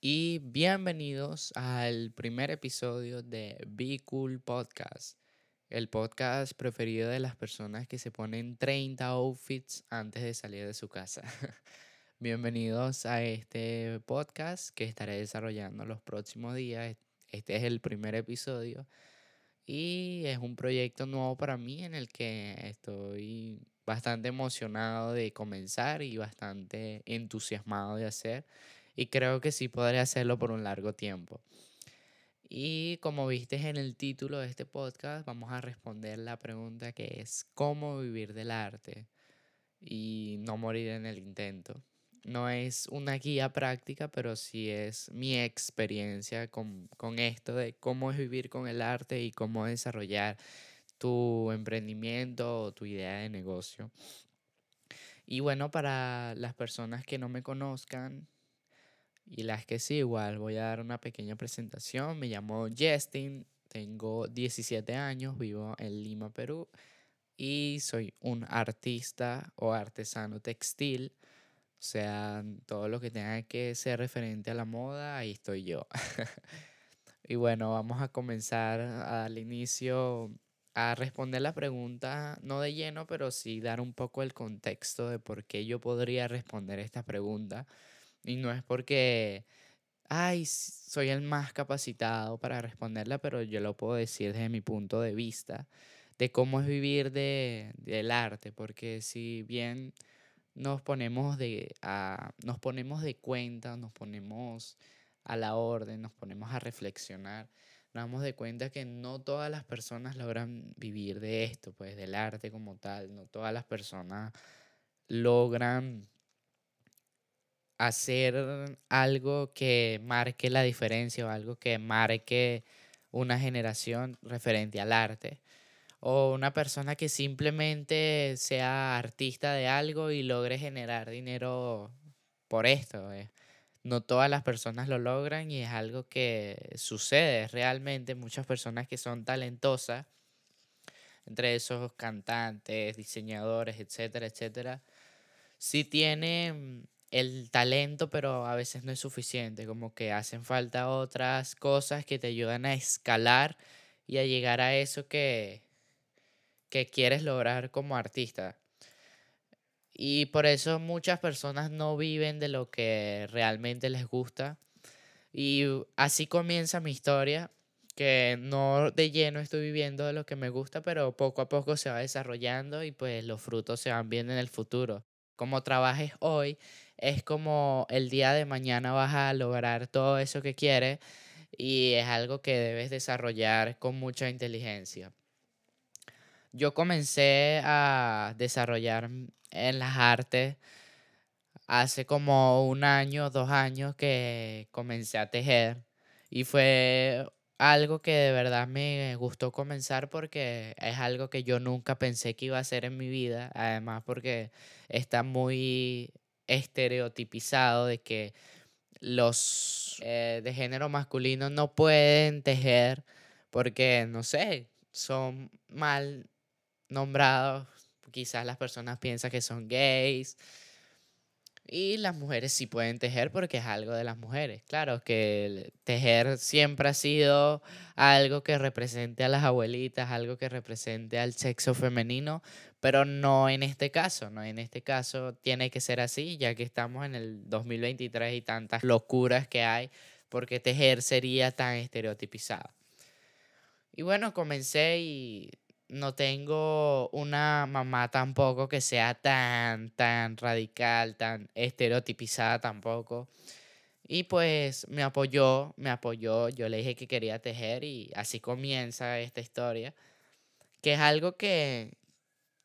y bienvenidos al primer episodio de Be Cool Podcast, el podcast preferido de las personas que se ponen 30 outfits antes de salir de su casa. Bienvenidos a este podcast que estaré desarrollando los próximos días. Este es el primer episodio y es un proyecto nuevo para mí en el que estoy bastante emocionado de comenzar y bastante entusiasmado de hacer y creo que sí podré hacerlo por un largo tiempo. Y como viste en el título de este podcast, vamos a responder la pregunta que es ¿cómo vivir del arte y no morir en el intento? No es una guía práctica, pero sí es mi experiencia con, con esto de cómo es vivir con el arte y cómo desarrollar tu emprendimiento o tu idea de negocio. Y bueno, para las personas que no me conozcan y las que sí, igual voy a dar una pequeña presentación. Me llamo Justin, tengo 17 años, vivo en Lima, Perú y soy un artista o artesano textil. O sea, todo lo que tenga que ser referente a la moda, ahí estoy yo. y bueno, vamos a comenzar al inicio a responder la pregunta, no de lleno, pero sí dar un poco el contexto de por qué yo podría responder esta pregunta. Y no es porque, ay, soy el más capacitado para responderla, pero yo lo puedo decir desde mi punto de vista de cómo es vivir de, del arte, porque si bien nos ponemos de, a, nos ponemos de cuenta, nos ponemos a la orden, nos ponemos a reflexionar, nos damos de cuenta que no todas las personas logran vivir de esto, pues del arte como tal, no todas las personas logran hacer algo que marque la diferencia o algo que marque una generación referente al arte. O una persona que simplemente sea artista de algo y logre generar dinero por esto. Eh no todas las personas lo logran y es algo que sucede realmente. Muchas personas que son talentosas, entre esos cantantes, diseñadores, etcétera, etcétera, sí tienen el talento, pero a veces no es suficiente, como que hacen falta otras cosas que te ayudan a escalar y a llegar a eso que, que quieres lograr como artista. Y por eso muchas personas no viven de lo que realmente les gusta. Y así comienza mi historia, que no de lleno estoy viviendo de lo que me gusta, pero poco a poco se va desarrollando y pues los frutos se van viendo en el futuro. Como trabajes hoy, es como el día de mañana vas a lograr todo eso que quieres y es algo que debes desarrollar con mucha inteligencia. Yo comencé a desarrollar en las artes hace como un año, dos años que comencé a tejer y fue algo que de verdad me gustó comenzar porque es algo que yo nunca pensé que iba a hacer en mi vida, además porque está muy estereotipizado de que los eh, de género masculino no pueden tejer porque, no sé, son mal nombrados quizás las personas piensan que son gays. Y las mujeres sí pueden tejer porque es algo de las mujeres. Claro que tejer siempre ha sido algo que represente a las abuelitas, algo que represente al sexo femenino, pero no en este caso, no en este caso tiene que ser así, ya que estamos en el 2023 y tantas locuras que hay, porque tejer sería tan estereotipizado. Y bueno, comencé y no tengo una mamá tampoco que sea tan, tan radical, tan estereotipizada tampoco. Y pues me apoyó, me apoyó, yo le dije que quería tejer y así comienza esta historia, que es algo que,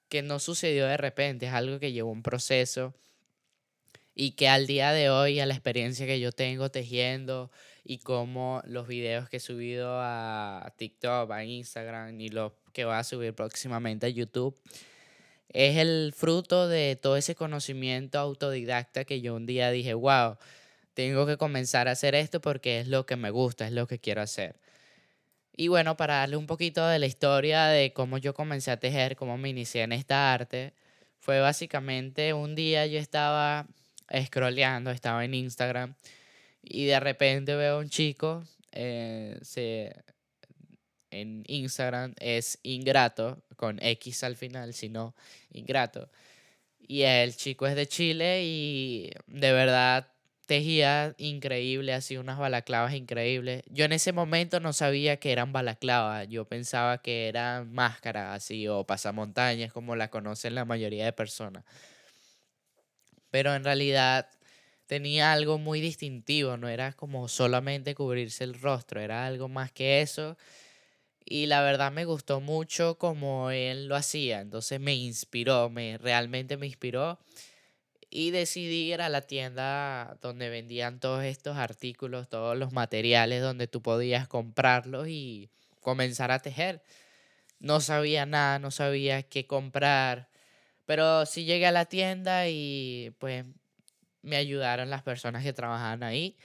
que no sucedió de repente, es algo que llevó un proceso y que al día de hoy, a la experiencia que yo tengo tejiendo y como los videos que he subido a TikTok, a Instagram y los que va a subir próximamente a YouTube, es el fruto de todo ese conocimiento autodidacta que yo un día dije, wow, tengo que comenzar a hacer esto porque es lo que me gusta, es lo que quiero hacer. Y bueno, para darle un poquito de la historia de cómo yo comencé a tejer, cómo me inicié en esta arte, fue básicamente un día yo estaba scrolleando, estaba en Instagram Y de repente veo a un chico eh, se, en Instagram es ingrato, con X al final, sino ingrato. Y el chico es de Chile y de verdad tejía increíble, hacía unas balaclavas increíbles. Yo en ese momento no sabía que eran balaclavas, yo pensaba que eran máscaras así o pasamontañas como la conocen la mayoría de personas. Pero en realidad tenía algo muy distintivo, no era como solamente cubrirse el rostro, era algo más que eso. Y la verdad me gustó mucho como él lo hacía, entonces me inspiró, me realmente me inspiró y decidí ir a la tienda donde vendían todos estos artículos, todos los materiales donde tú podías comprarlos y comenzar a tejer. No sabía nada, no sabía qué comprar, pero sí llegué a la tienda y pues me ayudaron las personas que trabajaban ahí.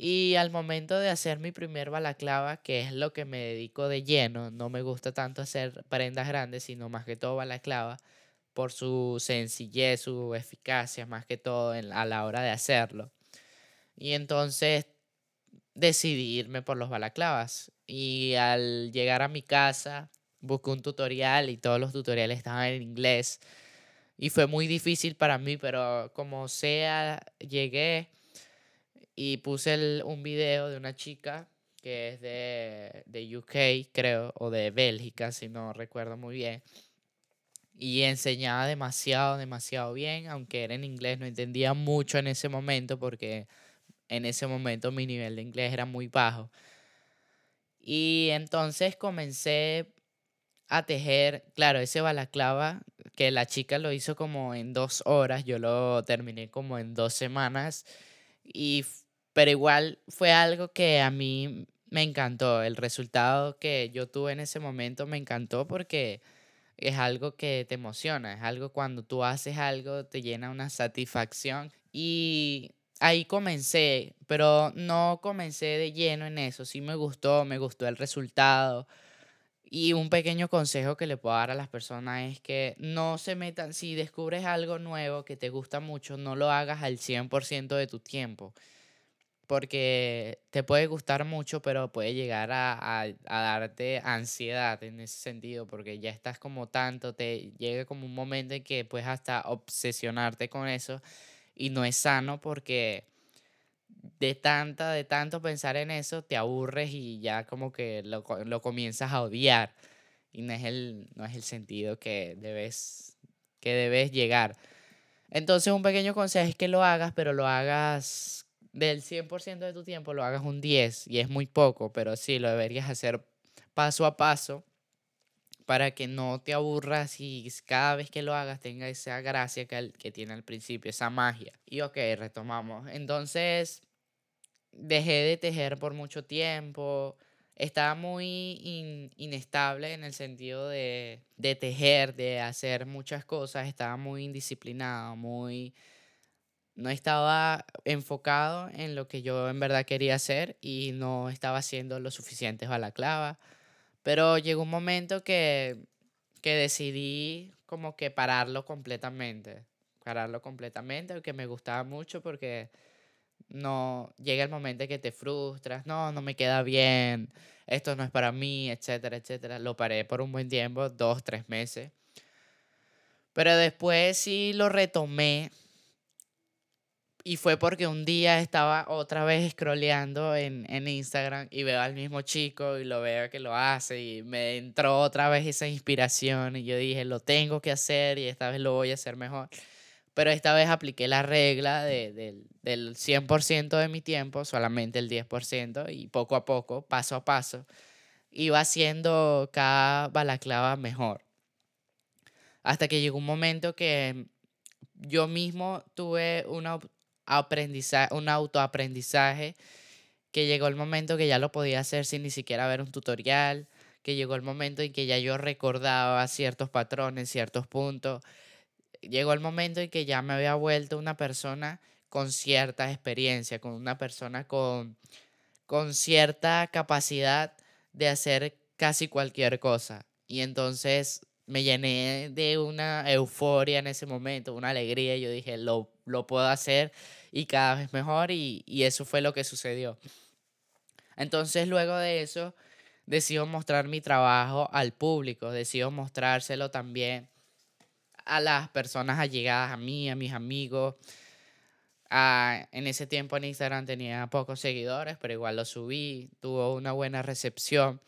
Y al momento de hacer mi primer balaclava, que es lo que me dedico de lleno, no me gusta tanto hacer prendas grandes, sino más que todo balaclava, por su sencillez, su eficacia, más que todo a la hora de hacerlo. Y entonces decidí irme por los balaclavas. Y al llegar a mi casa, busqué un tutorial y todos los tutoriales estaban en inglés. Y fue muy difícil para mí, pero como sea, llegué y puse un video de una chica que es de, de UK, creo, o de Bélgica, si no recuerdo muy bien. Y enseñaba demasiado, demasiado bien, aunque era en inglés, no entendía mucho en ese momento porque en ese momento mi nivel de inglés era muy bajo. Y entonces comencé a tejer, claro, ese balaclava que la chica lo hizo como en dos horas, yo lo terminé como en dos semanas, y, pero igual fue algo que a mí me encantó, el resultado que yo tuve en ese momento me encantó porque es algo que te emociona, es algo cuando tú haces algo te llena una satisfacción y ahí comencé, pero no comencé de lleno en eso, sí me gustó, me gustó el resultado y un pequeño consejo que le puedo dar a las personas es que no se metan, si descubres algo nuevo que te gusta mucho, no lo hagas al 100% de tu tiempo. Porque te puede gustar mucho, pero puede llegar a, a, darte ansiedad en ese sentido, porque ya estás como tanto, te llega como un momento en que puedes hasta obsesionarte con eso y no es sano porque de tanta, de tanto pensar en eso, te aburres y ya como que lo, lo comienzas a odiar. Y no es el, no es el sentido que debes, que debes llegar. Entonces un pequeño consejo es que lo hagas, pero lo hagas del 100% de tu tiempo, lo hagas un 10 y es muy poco, pero sí, lo deberías hacer paso a paso para que no te aburras y cada vez que lo hagas tenga esa gracia que, que tiene al principio, esa magia. Y ok, retomamos. Entonces, dejé de tejer por mucho tiempo. Estaba muy inestable en el sentido de, de tejer, de hacer muchas cosas. Estaba muy indisciplinado, muy... No estaba enfocado en lo que yo en verdad quería hacer y no estaba haciendo lo suficiente balaclava. Pero llegó un momento que, que decidí como que pararlo completamente. Pararlo completamente, que me gustaba mucho porque no llega el momento en que te frustras, no, no me queda bien, esto no es para mí, etcétera, etcétera. Lo paré por un buen tiempo, dos, tres meses. Pero después sí lo retomé. Y fue porque un día estaba otra vez scrolleando en, en Instagram y veo al mismo chico y lo veo que lo hace y me entró otra vez esa inspiración y yo dije, lo tengo que hacer y esta vez lo voy a hacer mejor. Pero esta vez apliqué la regla de, del 100% de mi tiempo, solamente el 10%, y poco a poco, paso a paso, iba haciendo cada balaclava mejor. Hasta que llegó un momento que yo mismo tuve una aprendizaje, un autoaprendizaje que llegó el momento que ya lo podía hacer sin ni siquiera ver un tutorial, que llegó el momento en que ya yo recordaba ciertos patrones, ciertos puntos llegó el momento en que ya me había vuelto una persona con cierta experiencia, con una persona con, con cierta capacidad de hacer casi cualquier cosa. Y entonces me llené de una euforia en ese momento, una alegría. Yo dije, lo, lo puedo hacer y cada vez mejor. Y, y eso fue lo que sucedió. Entonces, luego de eso, decido mostrar mi trabajo al público, decido mostrárselo también a las personas allegadas a mí, a mis amigos. Ah, en ese tiempo en Instagram tenía pocos seguidores, pero igual lo subí, tuvo una buena recepción.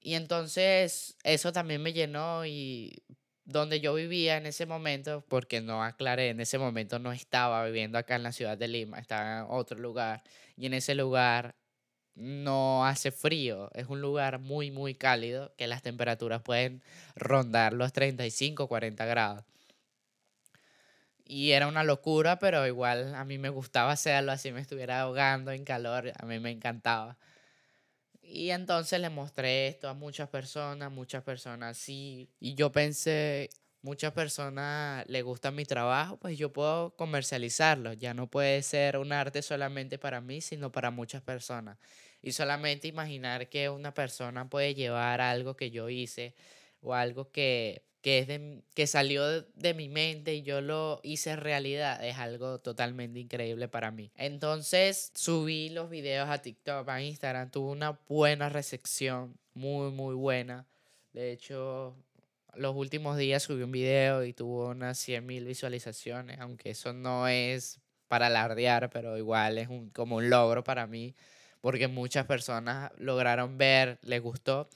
Y entonces eso también me llenó y donde yo vivía en ese momento, porque no aclaré, en ese momento no estaba viviendo acá en la ciudad de Lima, estaba en otro lugar. Y en ese lugar no hace frío, es un lugar muy, muy cálido, que las temperaturas pueden rondar los 35, 40 grados. Y era una locura, pero igual a mí me gustaba hacerlo, así me estuviera ahogando en calor, a mí me encantaba. Y entonces le mostré esto a muchas personas, muchas personas sí. Y yo pensé, muchas personas le gusta mi trabajo, pues yo puedo comercializarlo. Ya no puede ser un arte solamente para mí, sino para muchas personas. Y solamente imaginar que una persona puede llevar algo que yo hice o algo que, que, es de, que salió de, mi mente y yo lo hice realidad es algo totalmente increíble para mí. Entonces subí los videos a TikTok, a Instagram, tuvo una buena recepción, muy, muy buena. De hecho, los últimos días subí un video y tuvo unas 100.000 visualizaciones, aunque eso no es para alardear, pero igual es un, como un logro para mí porque muchas personas lograron ver, les gustó.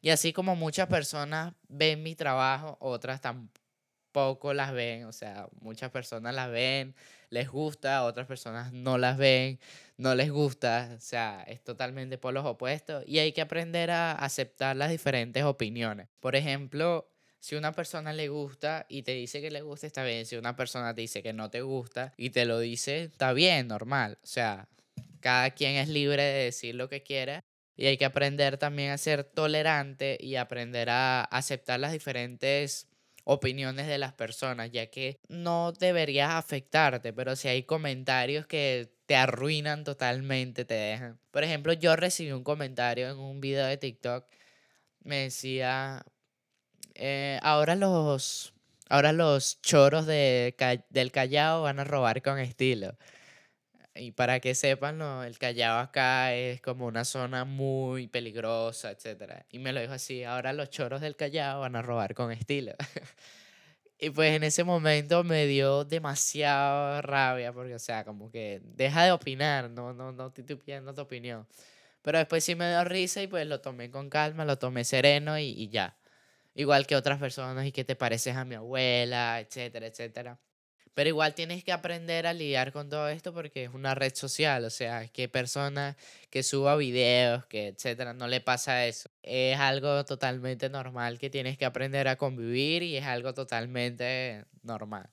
Y así como muchas personas ven mi trabajo, otras tampoco las ven. O sea, muchas personas las ven, les gusta, otras personas no las ven, no les gusta. O sea, es totalmente por los opuestos. Y hay que aprender a aceptar las diferentes opiniones. Por ejemplo, si una persona le gusta y te dice que le gusta, está bien. Si una persona te dice que no te gusta y te lo dice, está bien, normal. O sea, cada quien es libre de decir lo que quiera y hay que aprender también a ser tolerante y aprender a aceptar las diferentes opiniones de las personas, ya que no deberías afectarte, pero si hay comentarios que te arruinan totalmente, te dejan. Por ejemplo, yo recibí un comentario en un video de TikTok, me decía, eh, ahora los... Ahora los choros de, del Callao van a robar con estilo. Y para que sepan, no, el Callao acá es como una zona muy peligrosa, etc. Y me lo dijo así, ahora los choros del Callao van a robar con estilo. y pues en ese momento me dio demasiada rabia, porque o sea, como que deja de opinar, no, no, no estoy tu opinión. Pero después sí me dio risa y pues lo tomé con calma, lo tomé sereno y, y ya. Igual que otras personas y que te pareces a mi abuela, etcétera, etcétera. Pero igual tienes que aprender a lidiar con todo esto porque es una red social, o sea, que persona que suba videos, que etcétera, no le pasa eso. Es algo totalmente normal que tienes que aprender a convivir y es algo totalmente normal.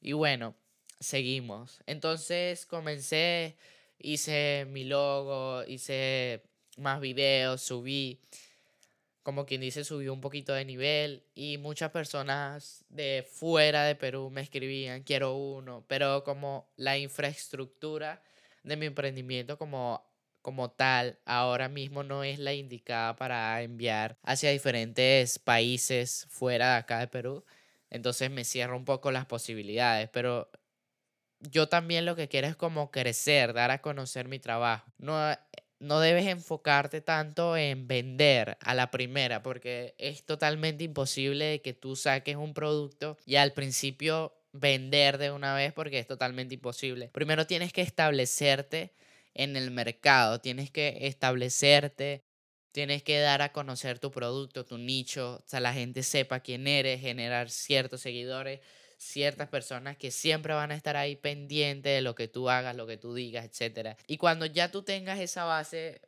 Y bueno, seguimos. Entonces comencé, hice mi logo, hice más videos, subí como quien dice, subió un poquito de nivel y muchas personas de fuera de Perú me escribían, quiero uno, pero como la infraestructura de mi emprendimiento como, como tal ahora mismo no es la indicada para enviar hacia diferentes países fuera de acá de Perú, entonces me cierro un poco las posibilidades, pero yo también lo que quiero es como crecer, dar a conocer mi trabajo. No no debes enfocarte tanto en vender a la primera, porque es totalmente imposible que tú saques un producto y al principio vender de una vez porque es totalmente imposible. Primero tienes que establecerte en el mercado, tienes que establecerte, tienes que dar a conocer tu producto, tu nicho, o sea, la gente sepa quién eres, generar ciertos seguidores ciertas personas que siempre van a estar ahí pendientes de lo que tú hagas, lo que tú digas, etc. Y cuando ya tú tengas esa base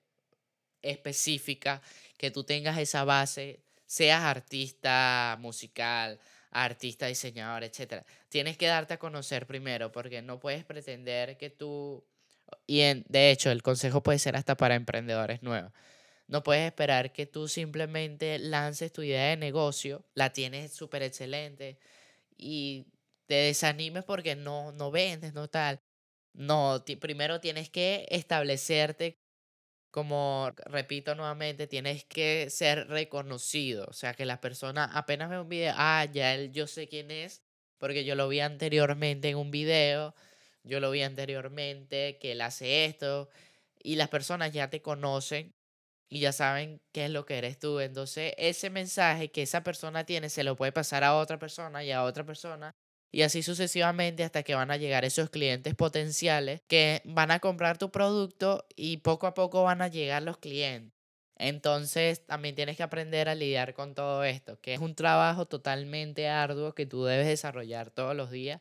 específica, que tú tengas esa base, seas artista musical, artista, diseñador, etc. Tienes que darte a conocer primero porque no puedes pretender que tú, y en, de hecho el consejo puede ser hasta para emprendedores nuevos, no puedes esperar que tú simplemente lances tu idea de negocio, la tienes súper excelente, y te desanimes porque no, no vendes, no tal. No, primero tienes que establecerte como repito nuevamente, tienes que ser reconocido. O sea, que las personas apenas ven un video, ah, ya él, yo sé quién es, porque yo lo vi anteriormente en un video, yo lo vi anteriormente que él hace esto, y las personas ya te conocen y ya saben qué es lo que eres tú. Entonces, ese mensaje que esa persona tiene se lo puede pasar a otra persona y a otra persona y así sucesivamente hasta que van a llegar esos clientes potenciales que van a comprar tu producto y poco a poco van a llegar los clientes. Entonces también tienes que aprender a lidiar con todo esto, que es un trabajo totalmente arduo que tú debes desarrollar todos los días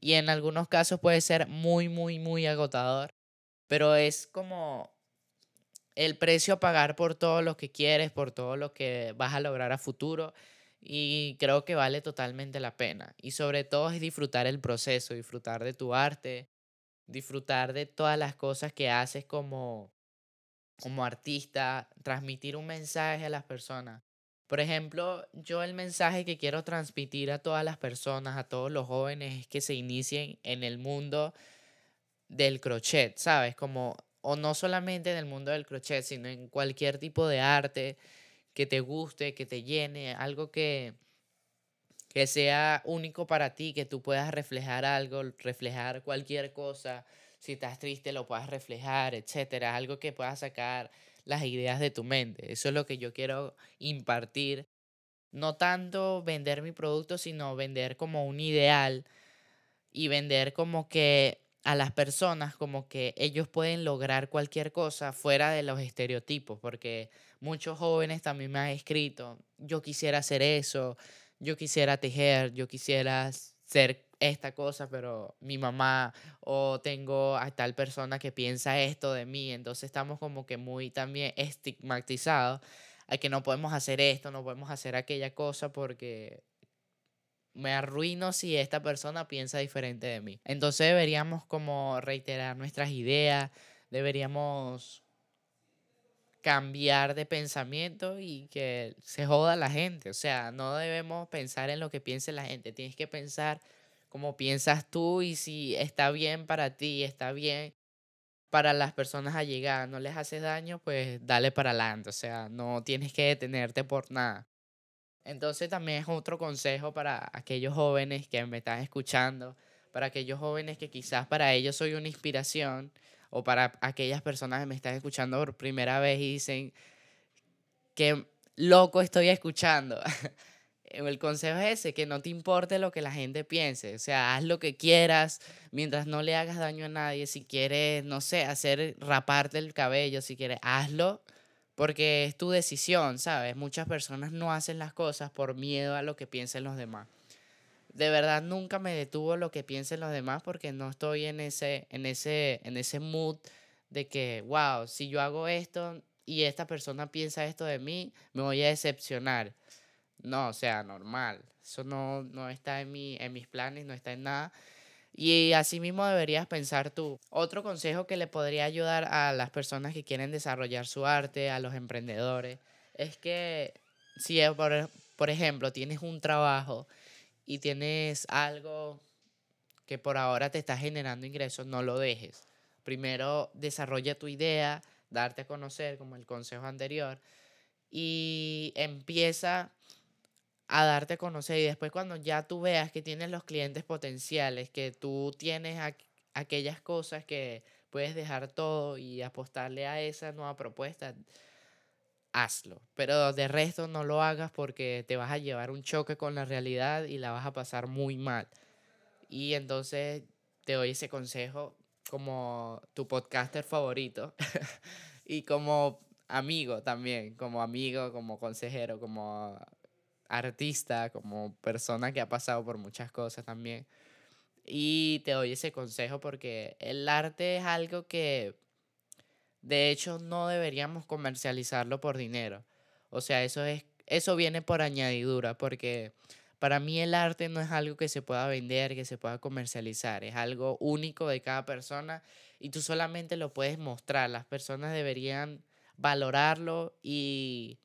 y en algunos casos puede ser muy, muy, muy agotador, pero es como el precio a pagar por todo lo que quieres, por todo lo que vas a lograr a futuro y creo que vale totalmente la pena. Y sobre todo es disfrutar el proceso, disfrutar de tu arte, disfrutar de todas las cosas que haces como, como artista, transmitir un mensaje a las personas. Por ejemplo, yo el mensaje que quiero transmitir a todas las personas, a todos los jóvenes, es que se inicien en el mundo del crochet, ¿sabes? Como, o no solamente en el mundo del crochet, sino en cualquier tipo de arte que te guste, que te llene, algo que, que sea único para ti, que tú puedas reflejar algo, reflejar cualquier cosa. Si estás triste, lo puedas reflejar, etcétera. Algo que puedas sacar las ideas de tu mente. Eso es lo que yo quiero impartir. No tanto vender mi producto, sino vender como un ideal y vender como que a las personas como que ellos pueden lograr cualquier cosa fuera de los estereotipos, porque muchos jóvenes también me han escrito, yo quisiera hacer eso, yo quisiera tejer, yo quisiera ser esta cosa, pero mi mamá o tengo a tal persona que piensa esto de mí, entonces estamos como que muy también estigmatizados a que no podemos hacer esto, no podemos hacer aquella cosa porque me arruino si esta persona piensa diferente de mí. Entonces deberíamos como reiterar nuestras ideas, deberíamos cambiar de pensamiento y que se joda la gente. O sea, no debemos pensar en lo que piense la gente, tienes que pensar como piensas tú y si está bien para ti, está bien para las personas a llegar, no les haces daño, pues dale para adelante. O sea, no tienes que detenerte por nada. Entonces también es otro consejo para aquellos jóvenes que me están escuchando, para aquellos jóvenes que quizás para ellos soy una inspiración, o para aquellas personas que me están escuchando por primera vez y dicen, qué loco estoy escuchando. El consejo es ese, que no te importe lo que la gente piense, o sea, haz lo que quieras mientras no le hagas daño a nadie, si quieres, no sé, hacer raparte el cabello, si quieres, hazlo, porque es tu decisión, ¿sabes? Muchas personas no hacen las cosas por miedo a lo que piensen los demás. De verdad nunca me detuvo lo que piensen los demás porque no estoy en ese, en ese, en ese mood de que, wow, si yo hago esto y esta persona piensa esto de mí, me voy a decepcionar. No, o sea, normal. Eso no, no está en, mi, en mis planes, no está en nada. Y así mismo deberías pensar tú. Otro consejo que le podría ayudar a las personas que quieren desarrollar su arte, a los emprendedores, es que si, por, por ejemplo, tienes un trabajo y tienes algo que por ahora te está generando ingresos, no lo dejes. Primero desarrolla tu idea, darte a conocer, como el consejo anterior, y empieza a darte a conocer y después cuando ya tú veas que tienes los clientes potenciales, que tú tienes aquellas cosas que puedes dejar todo y apostarle a esa nueva propuesta, hazlo. Pero de resto no lo hagas porque te vas a llevar un choque con la realidad y la vas a pasar muy mal. Y entonces te doy ese consejo como tu podcaster favorito y como amigo también, como amigo, como consejero, como artista, como persona que ha pasado por muchas cosas también. Y te doy ese consejo porque el arte es algo que de hecho no deberíamos comercializarlo por dinero. O sea, eso es eso viene por añadidura porque para mí el arte no es algo que se pueda vender, que se pueda comercializar, es algo único de cada persona y tú solamente lo puedes mostrar. Las personas deberían valorarlo y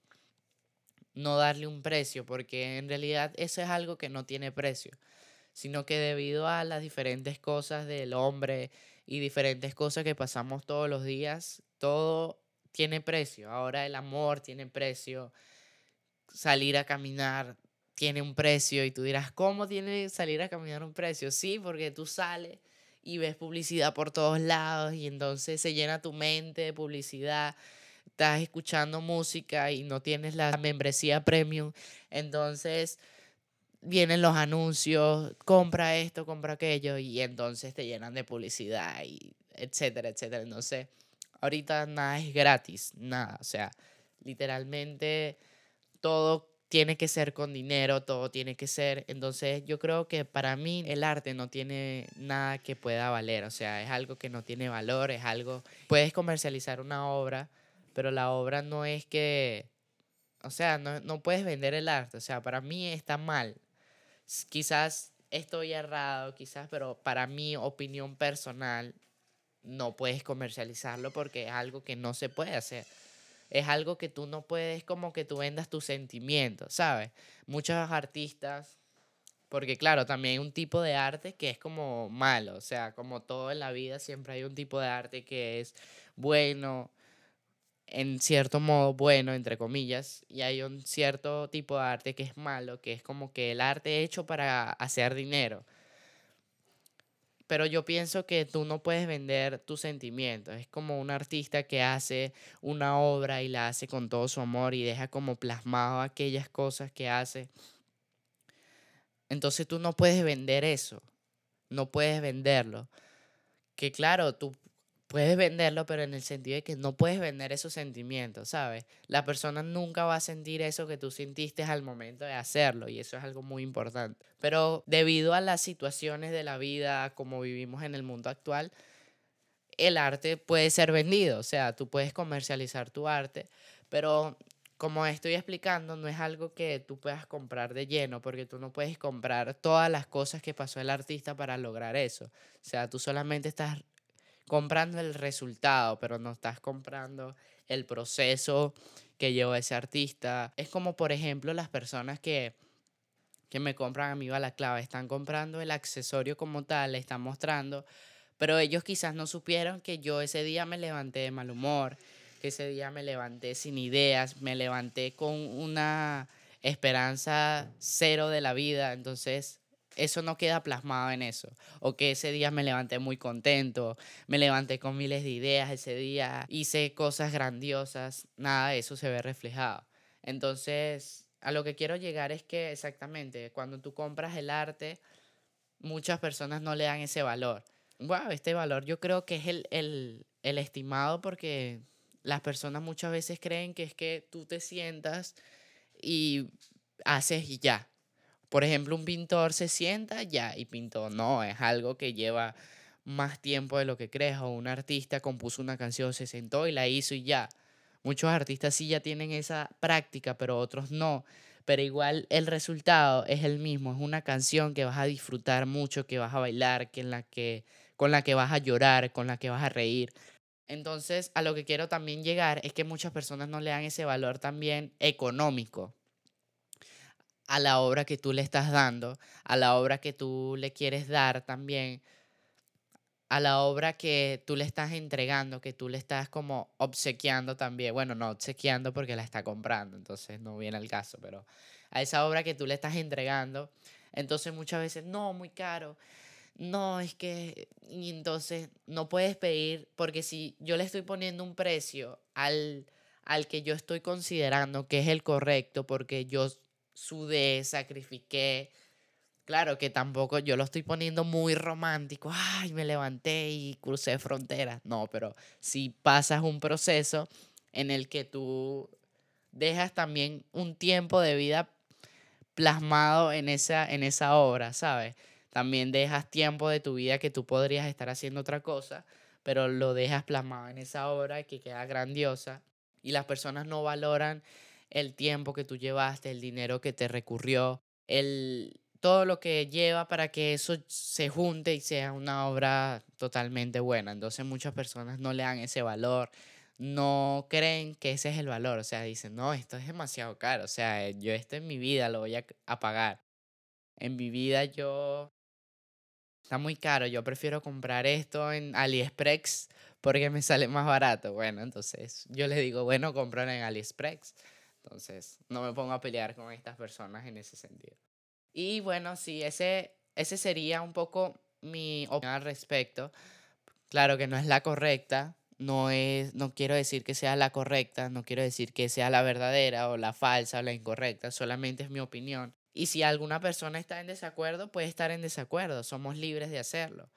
no darle un precio, porque en realidad eso es algo que no tiene precio, sino que debido a las diferentes cosas del hombre y diferentes cosas que pasamos todos los días, todo tiene precio, ahora el amor tiene precio, salir a caminar tiene un precio y tú dirás, ¿cómo tiene salir a caminar un precio? Sí, porque tú sales y ves publicidad por todos lados y entonces se llena tu mente de publicidad, estás escuchando música y no tienes la membresía premium, entonces vienen los anuncios, compra esto, compra aquello y entonces te llenan de publicidad y etcétera, etcétera. Entonces, ahorita nada es gratis, nada, o sea, literalmente todo tiene que ser con dinero, todo tiene que ser. Entonces yo creo que para mí el arte no tiene nada que pueda valer, o sea, es algo que no tiene valor, es algo... Puedes comercializar una obra, pero la obra no es que... O sea, no, no puedes vender el arte, o sea, para mí está mal. Quizás estoy errado, quizás, pero para mi opinión personal, no puedes comercializarlo porque es algo que no se puede hacer es algo que tú no puedes como que tú vendas tus sentimientos, ¿sabes? Muchos artistas, porque claro, también hay un tipo de arte que es como malo, o sea, como todo en la vida siempre hay un tipo de arte que es bueno, en cierto modo bueno, entre comillas, y hay un cierto tipo de arte que es malo, que es como que el arte hecho para hacer dinero. Pero yo pienso que tú no puedes vender tus sentimientos. Es como un artista que hace una obra y la hace con todo su amor y deja como plasmado aquellas cosas que hace. Entonces tú no puedes vender eso. No puedes venderlo. Que claro, tú puedes venderlo, pero en el sentido de que no puedes vender esos sentimientos, ¿sabes? La persona nunca va a sentir eso que tú sentiste al momento de hacerlo y eso es algo muy importante. Pero debido a las situaciones de la vida como vivimos en el mundo actual, el arte puede ser vendido, o sea, tú puedes comercializar tu arte, pero como estoy explicando, no es algo que tú puedas comprar de lleno, porque tú no puedes comprar todas las cosas que pasó el artista para lograr eso. O sea, tú solamente estás comprando el resultado, pero no estás comprando el proceso que llevó ese artista. Es como, por ejemplo, las personas que, que me compran a mí la clave, están comprando el accesorio como tal, le están mostrando, pero ellos quizás no supieron que yo ese día me levanté de mal humor, que ese día me levanté sin ideas, me levanté con una esperanza cero de la vida, entonces eso no queda plasmado en eso. O que ese día me levanté muy contento, me levanté con miles de ideas ese día, hice cosas grandiosas, nada de eso se ve reflejado. Entonces, a lo que quiero llegar es que exactamente, cuando tú compras el arte, muchas personas no le dan ese valor. Wow, este valor yo creo que es el, el, el estimado porque las personas muchas veces creen que es que tú te sientas y haces y ya. Por ejemplo, un pintor se sienta ya y pintó. No, es algo que lleva más tiempo de lo que crees. O un artista compuso una canción, se sentó y la hizo y ya. Muchos artistas sí ya tienen esa práctica, pero otros no. Pero igual el resultado es el mismo. Es una canción que vas a disfrutar mucho, que vas a bailar, que en la que, con la que vas a llorar, con la que vas a reír. Entonces, a lo que quiero también llegar es que muchas personas no le dan ese valor también económico a la obra que tú le estás dando, a la obra que tú le quieres dar también, a la obra que tú le estás entregando, que tú le estás como obsequiando también. Bueno, no obsequiando porque la está comprando, entonces no viene el caso, pero a esa obra que tú le estás entregando, entonces muchas veces, no, muy caro. No, es que, entonces no puedes pedir, porque si yo le estoy poniendo un precio al, al que yo estoy considerando que es el correcto, porque yo sudé, sacrifiqué. Claro que tampoco yo lo estoy poniendo muy romántico. Ay, me levanté y crucé fronteras. No, pero si pasas un proceso en el que tú dejas también un tiempo de vida plasmado en esa, en esa obra, ¿sabes? También dejas tiempo de tu vida que tú podrías estar haciendo otra cosa, pero lo dejas plasmado en esa obra que queda grandiosa y las personas no valoran el tiempo que tú llevaste, el dinero que te recurrió, el, todo lo que lleva para que eso se junte y sea una obra totalmente buena. Entonces muchas personas no le dan ese valor, no creen que ese es el valor, o sea, dicen, no, esto es demasiado caro, o sea, yo esto en mi vida lo voy a, pagar. En mi vida yo... Está muy caro, yo prefiero comprar esto en AliExpress porque me sale más barato. Bueno, entonces yo les digo, bueno, compran en AliExpress. Entonces, no me pongo a pelear con estas personas en ese sentido. Y bueno, sí, ese, ese sería un poco mi opinión al respecto. Claro que no es la correcta, no, es, no quiero decir que sea la correcta, no quiero decir que sea la verdadera o la falsa o la incorrecta, solamente es mi opinión. Y si alguna persona está en desacuerdo, puede estar en desacuerdo, somos libres de hacerlo.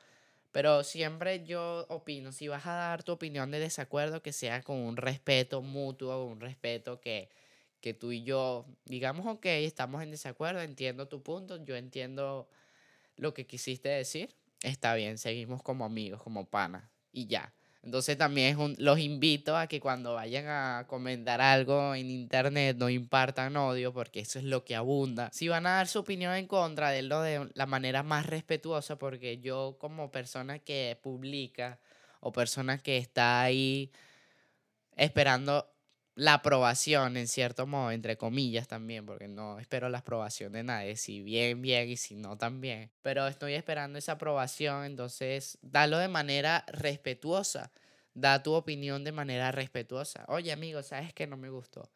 Pero siempre yo opino, si vas a dar tu opinión de desacuerdo, que sea con un respeto mutuo, un respeto que, que tú y yo digamos, ok, estamos en desacuerdo, entiendo tu punto, yo entiendo lo que quisiste decir, está bien, seguimos como amigos, como panas y ya. Entonces también los invito a que cuando vayan a comentar algo en internet no impartan odio porque eso es lo que abunda. Si van a dar su opinión en contra, denlo de la manera más respetuosa porque yo como persona que publica o persona que está ahí esperando la aprobación, en cierto modo, entre comillas también, porque no espero la aprobación de nadie, si bien, bien y si no, también. Pero estoy esperando esa aprobación, entonces dalo de manera respetuosa, da tu opinión de manera respetuosa. Oye, amigo, ¿sabes que no me gustó?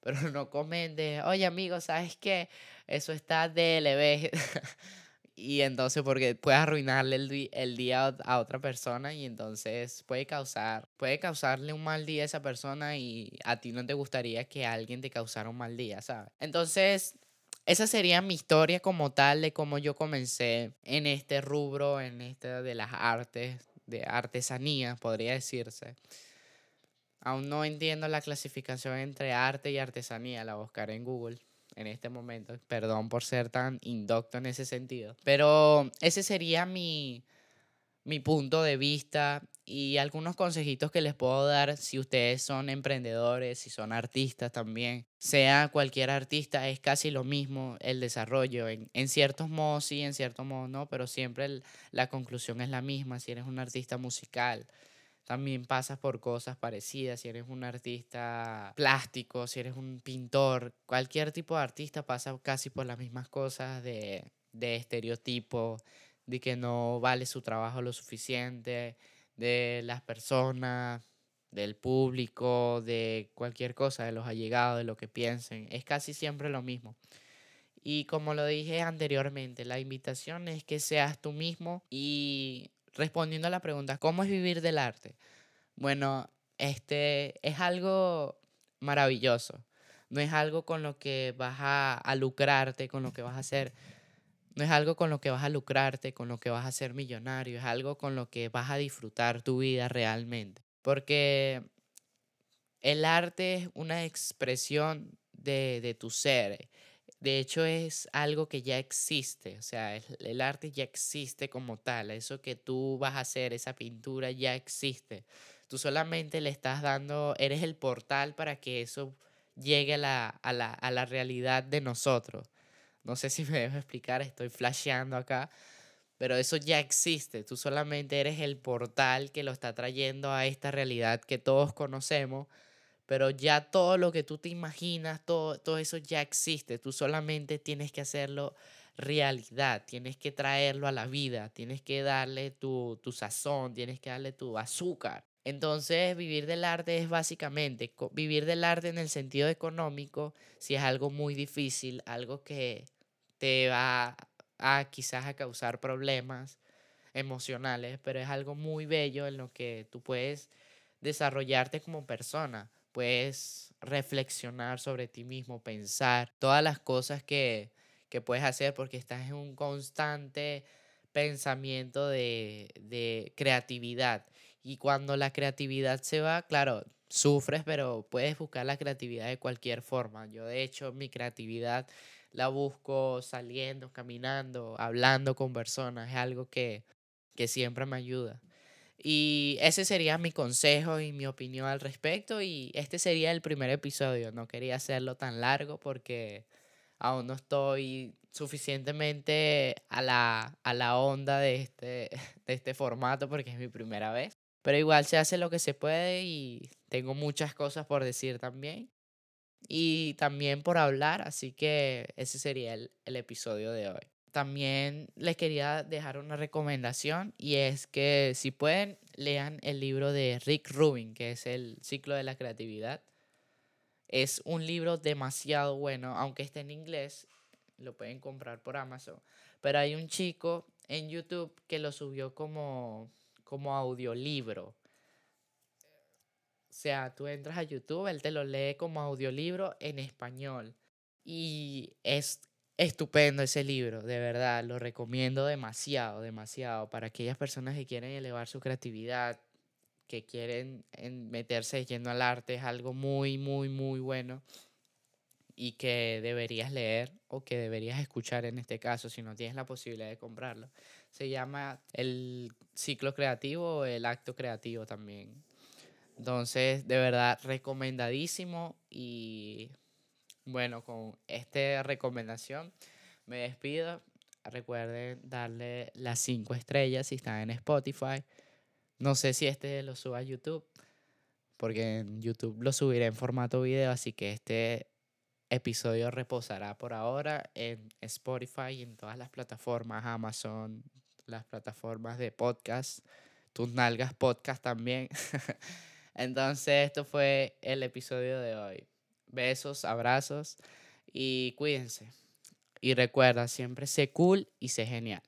Pero no comentes, oye, amigo, ¿sabes qué? Eso está DLB. y entonces porque puede arruinarle el, día a otra persona y entonces puede causar puede causarle un mal día a esa persona y a ti no te gustaría que alguien te causara un mal día, ¿sabes? Entonces, esa sería mi historia como tal de cómo yo comencé en este rubro, en este de las artes, de artesanía, podría decirse. Aún no entiendo la clasificación entre arte y artesanía, la buscaré en Google en este momento. Perdón por ser tan indocto en ese sentido. Pero ese sería mi, mi punto de vista y algunos consejitos que les puedo dar si ustedes son emprendedores, si son artistas también. Sea cualquier artista, es casi lo mismo el desarrollo. En, en ciertos modos sí, en ciertos modos no, pero siempre la conclusión es la misma si eres un artista musical también pasas por cosas parecidas, si eres un artista plástico, si eres un pintor, cualquier tipo de artista pasa casi por las mismas cosas de, de estereotipo, de que no vale su trabajo lo suficiente, de las personas, del público, de cualquier cosa, de los allegados, de lo que piensen. Es casi siempre lo mismo. Y como lo dije anteriormente, la invitación es que seas tú mismo y respondiendo a la pregunta, ¿cómo es vivir del arte? Bueno, este es algo maravilloso. No es algo con lo que vas a, lucrarte, con lo que vas a hacer. No es algo con lo que vas a lucrarte, con lo que vas a ser millonario. Es algo con lo que vas a disfrutar tu vida realmente. Porque el arte es una expresión de, de tu ser de hecho, es algo que ya existe, o sea, el, arte ya existe como tal, eso que tú vas a hacer, esa pintura ya existe. Tú solamente le estás dando, eres el portal para que eso llegue a la, a la, a la realidad de nosotros. No sé si me dejo explicar, estoy flasheando acá, pero eso ya existe. Tú solamente eres el portal que lo está trayendo a esta realidad que todos conocemos pero ya todo lo que tú te imaginas, todo, todo eso ya existe, tú solamente tienes que hacerlo realidad, tienes que traerlo a la vida, tienes que darle tu, tu sazón, tienes que darle tu azúcar. Entonces, vivir del arte es básicamente, vivir del arte en el sentido económico, si es algo muy difícil, algo que te va a quizás a causar problemas emocionales, pero es algo muy bello en lo que tú puedes desarrollarte como persona puedes reflexionar sobre ti mismo, pensar todas las cosas que, puedes hacer porque estás en un constante pensamiento de, de creatividad. Y cuando la creatividad se va, claro, sufres, pero puedes buscar la creatividad de cualquier forma. Yo de hecho mi creatividad la busco saliendo, caminando, hablando con personas. Es algo que, que siempre me ayuda. Y ese sería mi consejo y mi opinión al respecto. Y este sería el primer episodio. No quería hacerlo tan largo porque aún no estoy suficientemente a la, a la onda de este, de este formato porque es mi primera vez. Pero igual se hace lo que se puede y tengo muchas cosas por decir también. Y también por hablar, así que ese sería el, el episodio de hoy también les quería dejar una recomendación y es que si pueden lean el libro de Rick Rubin, que es el ciclo de la creatividad. Es un libro demasiado bueno, aunque esté en inglés, lo pueden comprar por Amazon. Pero hay un chico en YouTube que lo subió como, como audiolibro. O sea, tú entras a YouTube, él te lo lee como audiolibro en español. Y es estupendo ese libro, de verdad, lo recomiendo demasiado, demasiado para aquellas personas que quieren elevar su creatividad, que quieren meterse yendo al arte, es algo muy, muy, muy bueno y que deberías leer o que deberías escuchar en este caso si no tienes la posibilidad de comprarlo. Se llama el ciclo creativo o el acto creativo también. Entonces, de verdad, recomendadísimo y bueno, con esta recomendación me despido. Recuerden darle las cinco estrellas si están en Spotify. No sé si este lo suba a YouTube, porque en YouTube lo subiré en formato video, así que este episodio reposará por ahora en Spotify y en todas las plataformas, Amazon, las plataformas de podcast, tus nalgas podcast también. Entonces, esto fue el episodio de hoy. Besos, abrazos y cuídense. Y recuerda, siempre sé cool y sé genial.